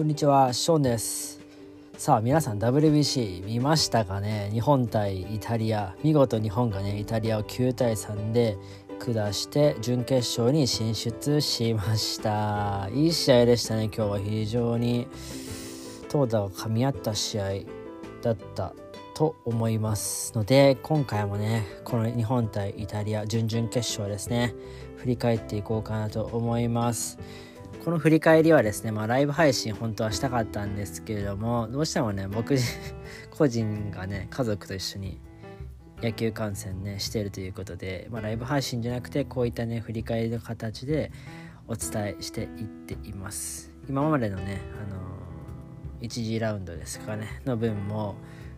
こんにちは、ショーンです。さあ、皆さん WBC 見ましたかね？日本対イタリア。見事日本がね、イタリアを9対3で下して準決勝に進出しました。いい試合でしたね、今日は非常に投打が噛み合った試合だったと思いますので今回もねこの日本対イタリア準々決勝ですね振り返っていこうかなと思いますこの振り返りはですね、まあ、ライブ配信本当はしたかったんですけれどもどうしてもね僕 個人がね家族と一緒に野球観戦ねしてるということで、まあ、ライブ配信じゃなくてこういったね振り返りの形でお伝えしていっています。今までのねあの1次ラウンドですかねの分も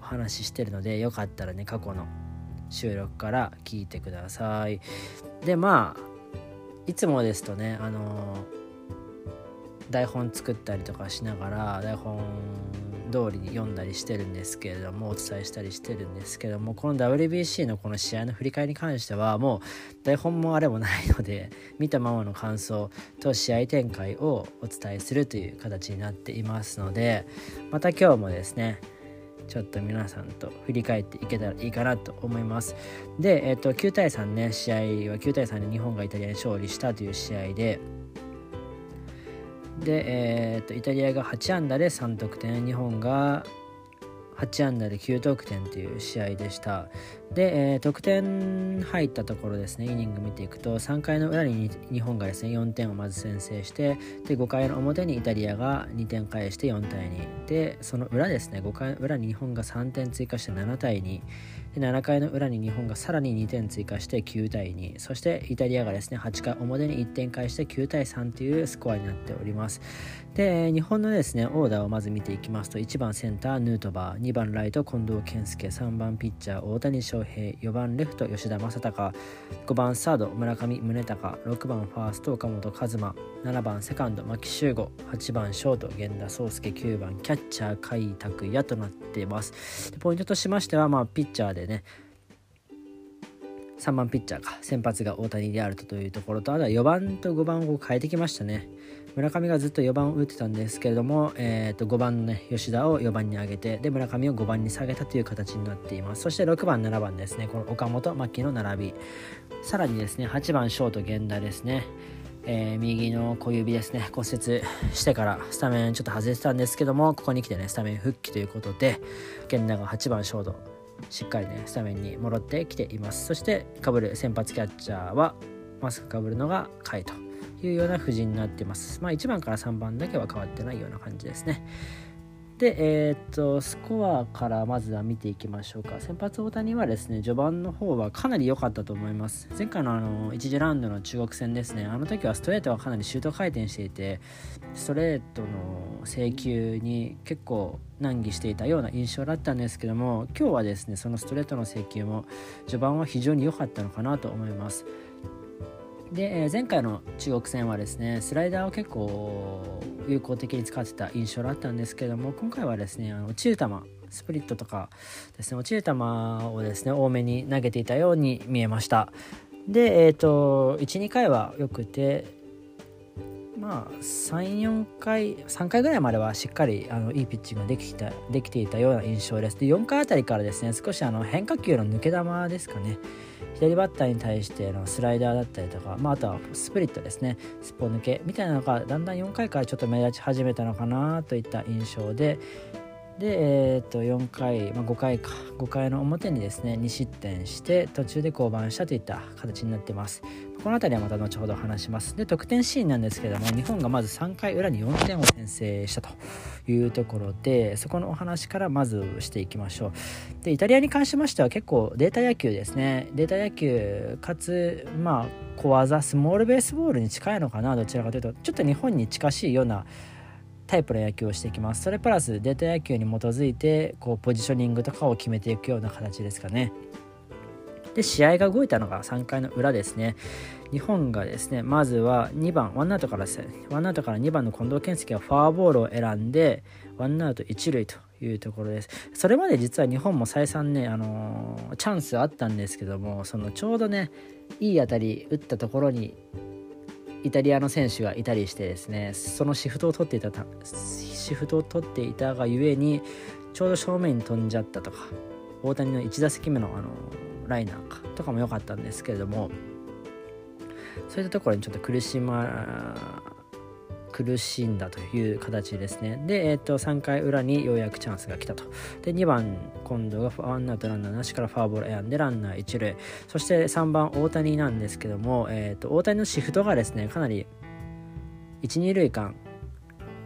お話ししてるのでよかったらね過去の収録から聞いてください。でまあいつもですとねあの台本作ったりとかしながら台本通りに読んだりしてるんですけれどもお伝えしたりしてるんですけどもこの WBC のこの試合の振り返りに関してはもう台本もあれもないので 見たままの感想と試合展開をお伝えするという形になっていますのでまた今日もですねちょっと皆さんと振り返っていけたらいいかなと思います。で、えっと9対3ね試合は9対3で日本がイタリアに勝利したという試合でで、えー、とイタリアが8安打で3得点。日本が8安打で9得点という試合でした。で、えー、得点入ったところですね。イニング見ていくと3回の裏に日本がですね4点をまず先制してで5回の表にイタリアが2点返して4対2でその裏ですね5回裏に日本が3点追加して7対2 7回の裏に日本がさらに2点追加して9対2そしてイタリアがですね8回表に1点返して9対3というスコアになっております。で日本のですねオーダーをまず見ていきますと1番センターヌートバー2番ライト近藤健介3番ピッチャー大谷翔平4番レフト吉田正尚5番サード村上宗隆6番ファースト岡本和真7番セカンド牧秀悟8番ショート源田壮介9番キャッチャー甲斐拓也となっています。ポイントとしましては、まあ、ピッチャーででね。3番ピッチャーか先発が大谷であるというところとあとは4番と5番を変えてきましたね。村上がずっと4番を打ってたんですけれども、えー、と5番の、ね、吉田を4番に上げてで村上を5番に下げたという形になっています。そして6番7番ですね。この岡本牧の並び。さらにですね8番ショート源田ですね。えー、右の小指ですね。骨折してからスタメンちょっと外れてたんですけどもここに来てねスタメン復帰ということで源田が8番ショートしっかりねスタメンに戻ってきています。そしてかぶる先発キャッチャーはマスクかぶるのが甲斐というような布陣になっています。まあ1番から3番だけは変わってないような感じですね。で、えー、っと、スコアからまずは見ていきましょうか。先発大谷はですね、序盤の方はかなり良かったと思います。前回のあの、1次ラウンドの中国戦ですね、あの時はストレートがかなりシュート回転していて、ストレートの制球に結構難儀していたような印象だったんですけども、今日はですね、そのストレートの制球も序盤は非常に良かったのかなと思います。で、え前回の中国戦はですねスライダーを結構有効的に使ってた印象だったんですけども今回はですねあの落ちる球スプリットとかですね落ちる球をですね多めに投げていたように見えました。でえっ、と12回はよくてまあ34回3回ぐらいまではしっかりあのいいピッチングができていたできていたような印象です。で4回あたりからですね少しあの変化球の抜け球ですかね。左バッターに対してのスライダーだったりとか、まあ、あとはスプリットですね。すっぽ抜け。みたいなのがだんだん4回からちょっと目立ち始めたのかなといった印象で。で、えー、と4回、まあ、5回か。5回の表にですね2失点して途中で降板したといった形になってます。この辺りはまた後ほど話します。で得点シーンなんですけども日本がまず3回裏に4点を先制したというところでそこのお話からまずしていきましょう。でイタリアに関しましては結構データ野球ですね。データ野球かつまあ小技スモールベースボールに近いのかなどちらかというとちょっと日本に近しいようなタイプの野球をしていきます。それプラスデータ野球に基づいてこうポジショニングとかを決めていくような形ですかね。で試合が動いたのが3回の裏ですね。日本がですねまずは2番ワンアウトからですねワンアウトから2番の近藤健介がフォアボールを選んでワンアウト1塁というところです。それまで実は日本も再三ね、あのーチャンスあったんですけどもそのちょうどねいい当たり打ったところにイタリアの選手がいたりしてですねそのシフトを取っていたシフトを取っていたがゆえにちょうど正面に飛んじゃったとか大谷の1打席目のあのライナーかとかも良かったんですけれどもそういったところにちょっと苦しま苦しんだという形ですね。で、えー、と3回裏にようやくチャンスが来たと。で、2番、今度がワンアウトランナーなしからファーボール選んでランナー1塁。そして3番、大谷なんですけども、えー、と大谷のシフトがですね、かなり1、2塁間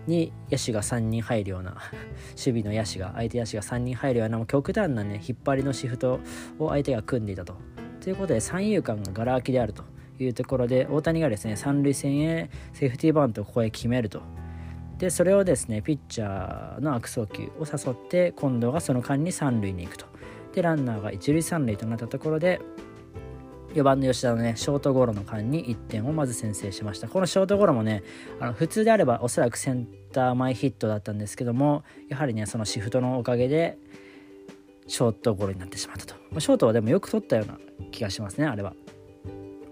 に野手が3人入るような 守備の野手が相手野手が3人入るような極端なね引っ張りのシフトを相手が組んでいたと。ということで三遊間ががら空きであると。いうところで大谷がですね三塁線へセーフティーバントをここへ決めるとでそれをですねピッチャーの悪送球を誘って今度がその間に三塁に行くとでランナーが一塁三塁となったところで4番の吉田のねショートゴロの間に1点をまず先制しました。このショートゴロもねあの普通であればおそらくセンター前ヒットだったんですけどもやはりねそのシフトのおかげでショートゴロになってしまったと。まショートはでもよく取ったような気がしますねあれは。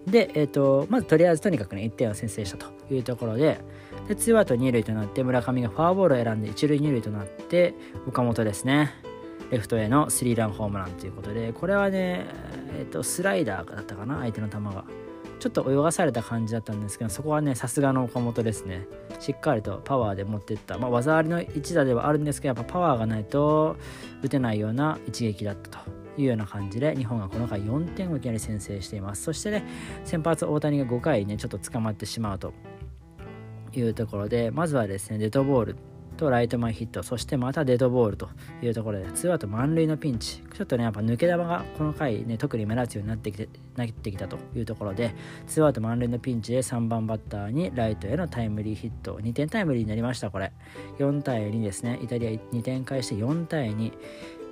で、えーと、まずとりあえずとにかくね1点を先制したというところででツーアウト2塁となって村上がフォアボールを選んで1塁2塁となって岡本ですね。レフトへのスリーランホームランということでこれはね、えーと、スライダーだったかな相手の球が。ちょっと泳がされた感じだったんですけどそこはねさすがの岡本ですね。しっかりとパワーで持っていった、まあ、技ありの一打ではあるんですけどやっぱパワーがないと打てないような一撃だったと。いうような感じで日本がこの回4点をいきなり先制しています。そしてね先発大谷が5回ねちょっと捕まってしまうというところでまずはですねデッドボール。とライト前ヒットそしてまたデッドボールというところでツーアウト満塁のピンチ。ちょっとねやっぱ抜け球がこの回ね特に目立つようになってきてなってきたというところでツーアウト満塁のピンチで3番バッターにライトへのタイムリーヒット。2点タイムリーになりましたこれ。4対2ですね。イタリア2点返して4対2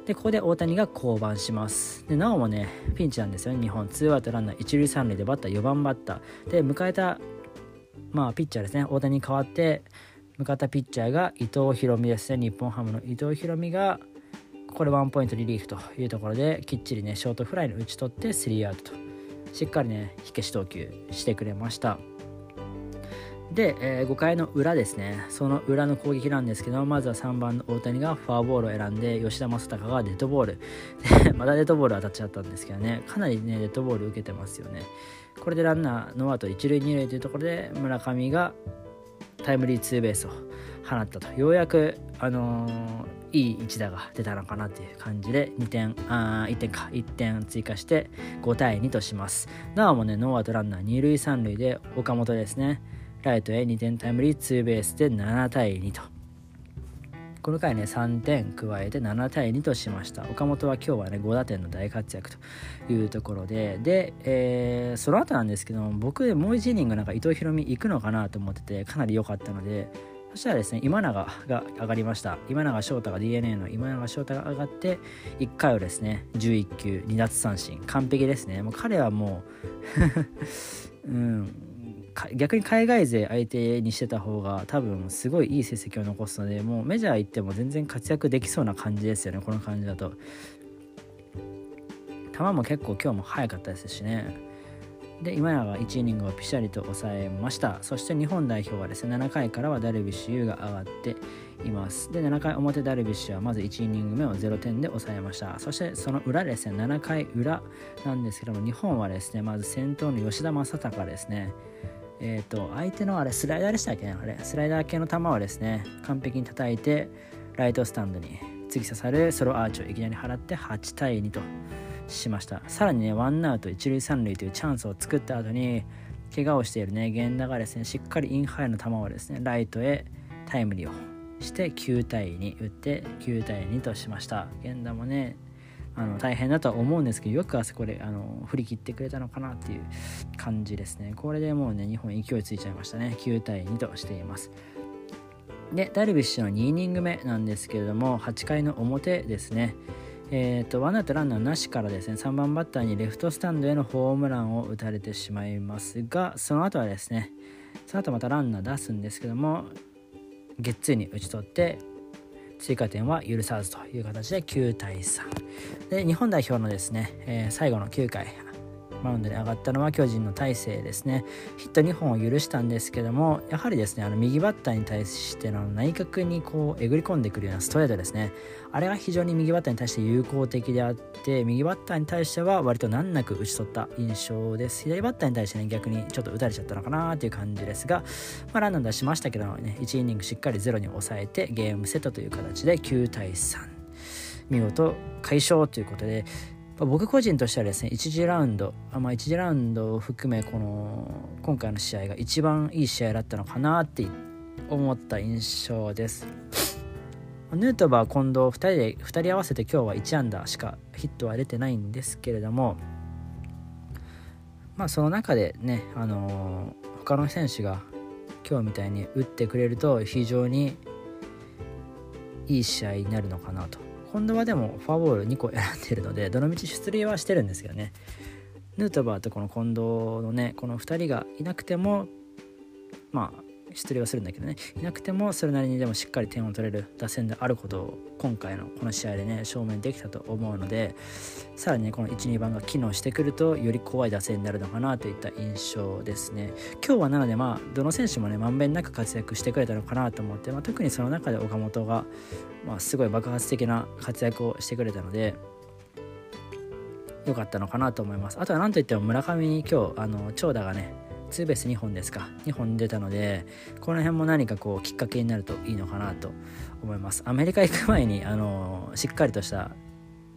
でここで大谷が降板します。でなおもねピンチなんですよね日本。ツーアウトランナー一塁三塁でバッター4番バッター。で迎えたまあピッチャーですね。大谷に代わって向かったピッチャーが伊藤大美ですね日本ハムの伊藤大美がこれワンポイントリリーフというところできっちりねショートフライに打ち取ってスリーアウトとしっかりね火消し投球してくれましたで、えー、5回の裏ですね、その裏の攻撃なんですけど、まずは3番の大谷がフォアボールを選んで、吉田正尚がデッドボール。またデッドボール当たっちゃったんですけどね、かなりね、デッドボール受けてますよね。これでランナーの後、1塁2塁というところで、村上がタイムリーツーベースを放ったと。ようやく、あのー、いい一打が出たのかなっていう感じで2点あ1点か1点追加して5対2としますなおもねノーアウトランナー2塁3塁で岡本ですねライトへ2点タイムリーツーベースで7対2とこの回ね3点加えて7対2としました。岡本は今日はね5打点の大活躍というところで。で、えー、その後なんですけど僕もう1イニングなんか伊藤大海行くのかなと思っててかなり良かったのでそしたらですね今永が上がりました。今永翔太が DNA の今永翔太が上がって1回をですね11球2奪三振。完璧ですね。もう彼はもう うん。逆に海外勢相手にしてた方が多分すごいいい成績を残すのでもうメジャー行っても全然活躍できそうな感じですよねこの感じだと。球も結構今日も速かったですしね。で今永が1イニングをピシャリと抑えました。そして日本代表はですね7回からはダルビッシュ有が上がっています。で7回表ダルビッシュはまず1イニング目を0点で抑えました。そしてその裏ですね7回裏なんですけども日本はですねまず先頭の吉田正尚ですね。えっ、ー、と、相手のあれ、スライダーでしたっけ？ねあれ、スライダー系の球をですね、完璧に叩いて、ライトスタンドに突き刺さるソロアーチをいきなり払って8対2としました。さらにね、ワンアウト1塁3塁というチャンスを作った後に、怪我をしているね、源田がですね、しっかりインハイの球をですね、ライトへタイムリーをして9対2打って9対2としました。源田もね、あの大変だとは思うんですけどよくあそこであの振り切ってくれたのかなっていう感じですね。これでもうね日本勢いついちゃいましたね。9対2としています。でダルビッシュの2イニング目なんですけれども8回の表ですね。えーと、ワンアウトランナーなしからですね3番バッターにレフトスタンドへのホームランを打たれてしまいますがその後はですねその後またランナー出すんですけどもゲッツーに打ち取って追加点は許さずという形で9対3で日本代表のですね、えー、最後の9回マウンドに上がったのは巨人の大勢ですね。ヒット2本を許したんですけどもやはりですねあの右バッターに対しての内角にこうえぐり込んでくるようなストレートですね。あれが非常に右バッターに対して有効的であって右バッターに対しては割と難なく打ち取った印象です。左バッターに対してね逆にちょっと打たれちゃったのかなっていう感じですが、まあ、ランナー出しましたけどもね1イニングしっかりゼロに抑えてゲームセットという形で9対3見事快勝ということで僕個人としてはですね1次ラウンド、まあ、1次ラウンドを含めこの今回の試合が一番いい試合だったのかなって思った印象です。ヌートバー近藤2人で2人合わせて今日は1安打しかヒットは出てないんですけれどもまあその中でねあのー、他の選手が今日みたいに打ってくれると非常にいい試合になるのかなと。近藤はでもフォアボール2個選んでるので どのみち出塁はしてるんですけどね。ヌートバーとこの近藤のねこの2人がいなくてもまあ出塁はするんだけどね。いなくてもそれなりにでもしっかり点を取れる打線であることを今回のこの試合でね証明できたと思うのでさらにねこの12番が機能してくるとより怖い打線になるのかなといった印象ですね。今日はなのでまあどの選手もねまんべんなく活躍してくれたのかなと思って、まあ、特にその中で岡本が、まあ、すごい爆発的な活躍をしてくれたので良かったのかなと思います。あとは何といっても村上に今日あの長打がねツーベース2本ですか。2本出たのでこの辺も何かこうきっかけになるといいのかなと思います。アメリカ行く前にあのしっかりとした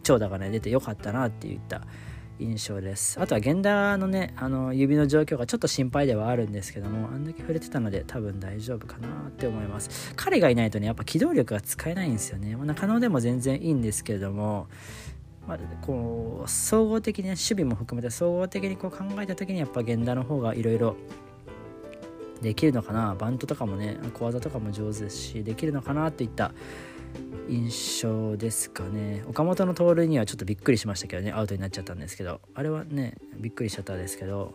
長打がね出てよかったなっていった印象です。あとは源田のねあの指の状況がちょっと心配ではあるんですけどもあんだけ触れてたので多分大丈夫かなって思います。彼がいないとねやっぱ機動力が使えないんですよね。ま中野でも全然いいんですけれどもまあ、こう総合的に、ね、守備も含めて総合的にこう考えた時にやっぱ源田の方がいろいろできるのかな。バントとかもね小技とかも上手ですしできるのかなといった印象ですかね。岡本の盗塁にはちょっとびっくりしましたけどねアウトになっちゃったんですけど。あれはねびっくりしちゃったんですけど、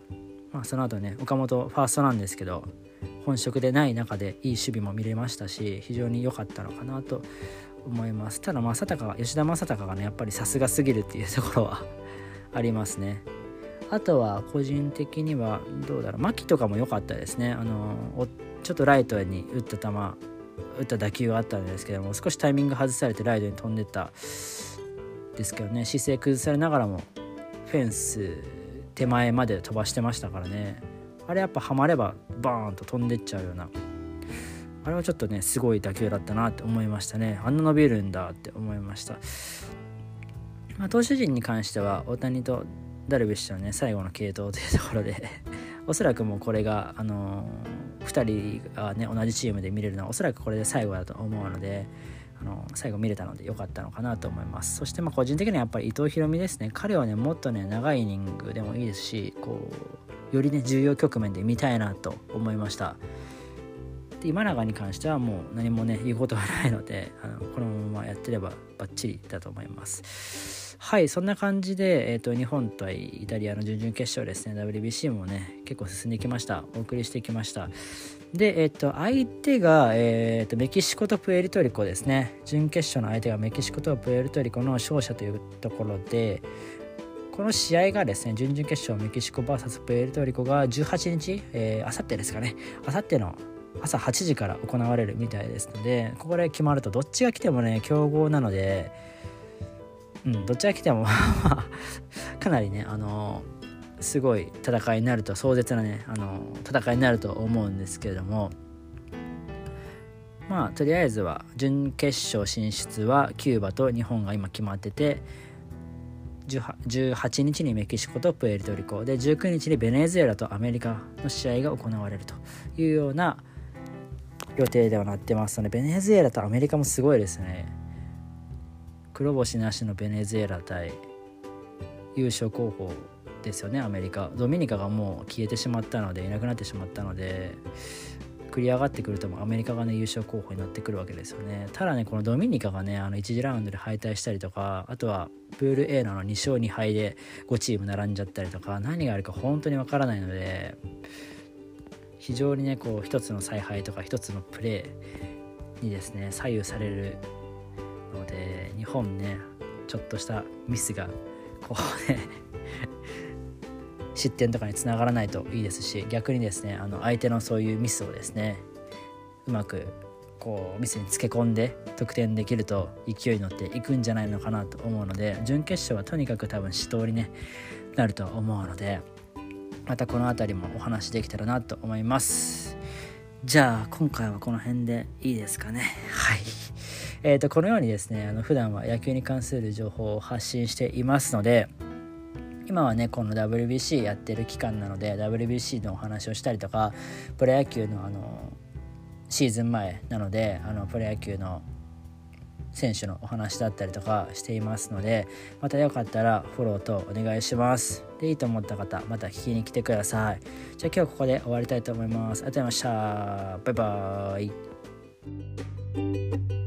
まあ、その後ね岡本ファーストなんですけど本職でない中でいい守備も見れましたし非常に良かったのかなと思います。ただ正隆吉田正尚がねやっぱりさすがすぎるっていうところは ありますね。あとは個人的にはどうだろう。牧とかも良かったですね。あのちょっとライトに打った球打った打球があったんですけども少しタイミング外されてライトに飛んでったですけどね。姿勢崩されながらもフェンス手前まで飛ばしてましたからね。あれやっぱはまればバーンと飛んでっちゃうようなあれはちょっとねすごい打球だったなって思いましたね。あんな伸びるんだって思いました、まあ、投手陣に関しては大谷とダルビッシュのね最後の継投というところで おそらくもうこれがあのー、2人がね同じチームで見れるのはおそらくこれで最後だと思うのであの最後見れたので良かったのかなと思います。そしてまあ個人的にはやっぱり伊藤大海ですね。彼はねもっとね長いイニングでもいいですしこうよりね重要局面で見たいなと思いました。で今永に関してはもう何もね言うことはないのであのこのままやってればバッチリだと思います。はいそんな感じで、えーと、日本対イタリアの準々決勝ですね。WBC もね結構進んできました。お送りしてきました。で、えっ、と、相手が、えっ、と、メキシコとプエルトリコですね。準決勝の相手がメキシコとプエルトリコの勝者というところで、この試合がですね、準々決勝メキシコ VS プエルトリコが18日、えー、あさってですかね、あさっての朝8時から行われるみたいですのでここで決まるとどっちが来てもね強豪なのでうんどっちが来ても かなりねあのすごい戦いになると壮絶なねあの戦いになると思うんですけれどもまあとりあえずは準決勝進出はキューバと日本が今決まってて18日にメキシコとプエルトリコで19日にベネズエラとアメリカの試合が行われるというような予定ではなってますのでベネズエラとアメリカもすごいですね。黒星なしのベネズエラ対優勝候補ですよねアメリカ。ドミニカがもう消えてしまったのでいなくなってしまったので繰り上がってくるとアメリカがね優勝候補になってくるわけですよね。ただねこのドミニカがねあの1次ラウンドで敗退したりとかあとはプール A の2勝2敗で5チーム並んじゃったりとか何があるか本当にわからないので非常にねこう一つの采配とか一つのプレーにですね左右されるので日本ねちょっとしたミスがこうね失点とかにつながらないといいですし逆にですねあの相手のそういうミスをですねうまくこうミスにつけ込んで得点できると勢いに乗っていくんじゃないのかなと思うので準決勝はとにかく多分死闘に、ね、なると思うのでまたこの辺りもお話できたらなと思います。じゃあ今回はこの辺でいいですかね。はい。えーとこのようにですねあの普段は野球に関する情報を発信していますので今はねこの WBC やってる期間なので WBC のお話をしたりとかプロ野球のあのシーズン前なのであのプロ野球の選手のお話だったりとかしていますのでまたよかったらフォローとお願いします。でいいと思った方また聞きに来てください。じゃあ今日ここで終わりたいと思います。ありがとうございました。バイバーイ。